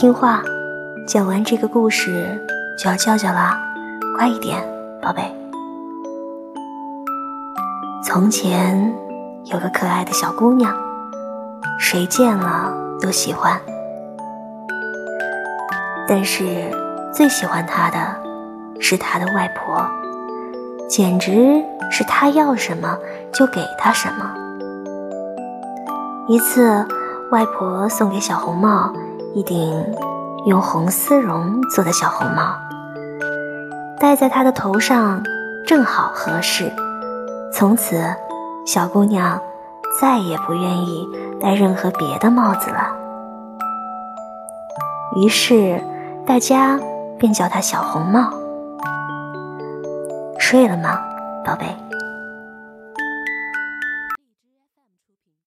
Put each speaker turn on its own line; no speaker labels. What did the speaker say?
听话，讲完这个故事就要叫叫啦，快一点，宝贝。从前有个可爱的小姑娘，谁见了都喜欢，但是最喜欢她的是她的外婆，简直是她要什么就给她什么。一次，外婆送给小红帽一顶用红丝绒做的小红帽，戴在她的头上正好合适。从此，小姑娘再也不愿意戴任何别的帽子了。于是，大家便叫她小红帽。睡了吗，宝贝？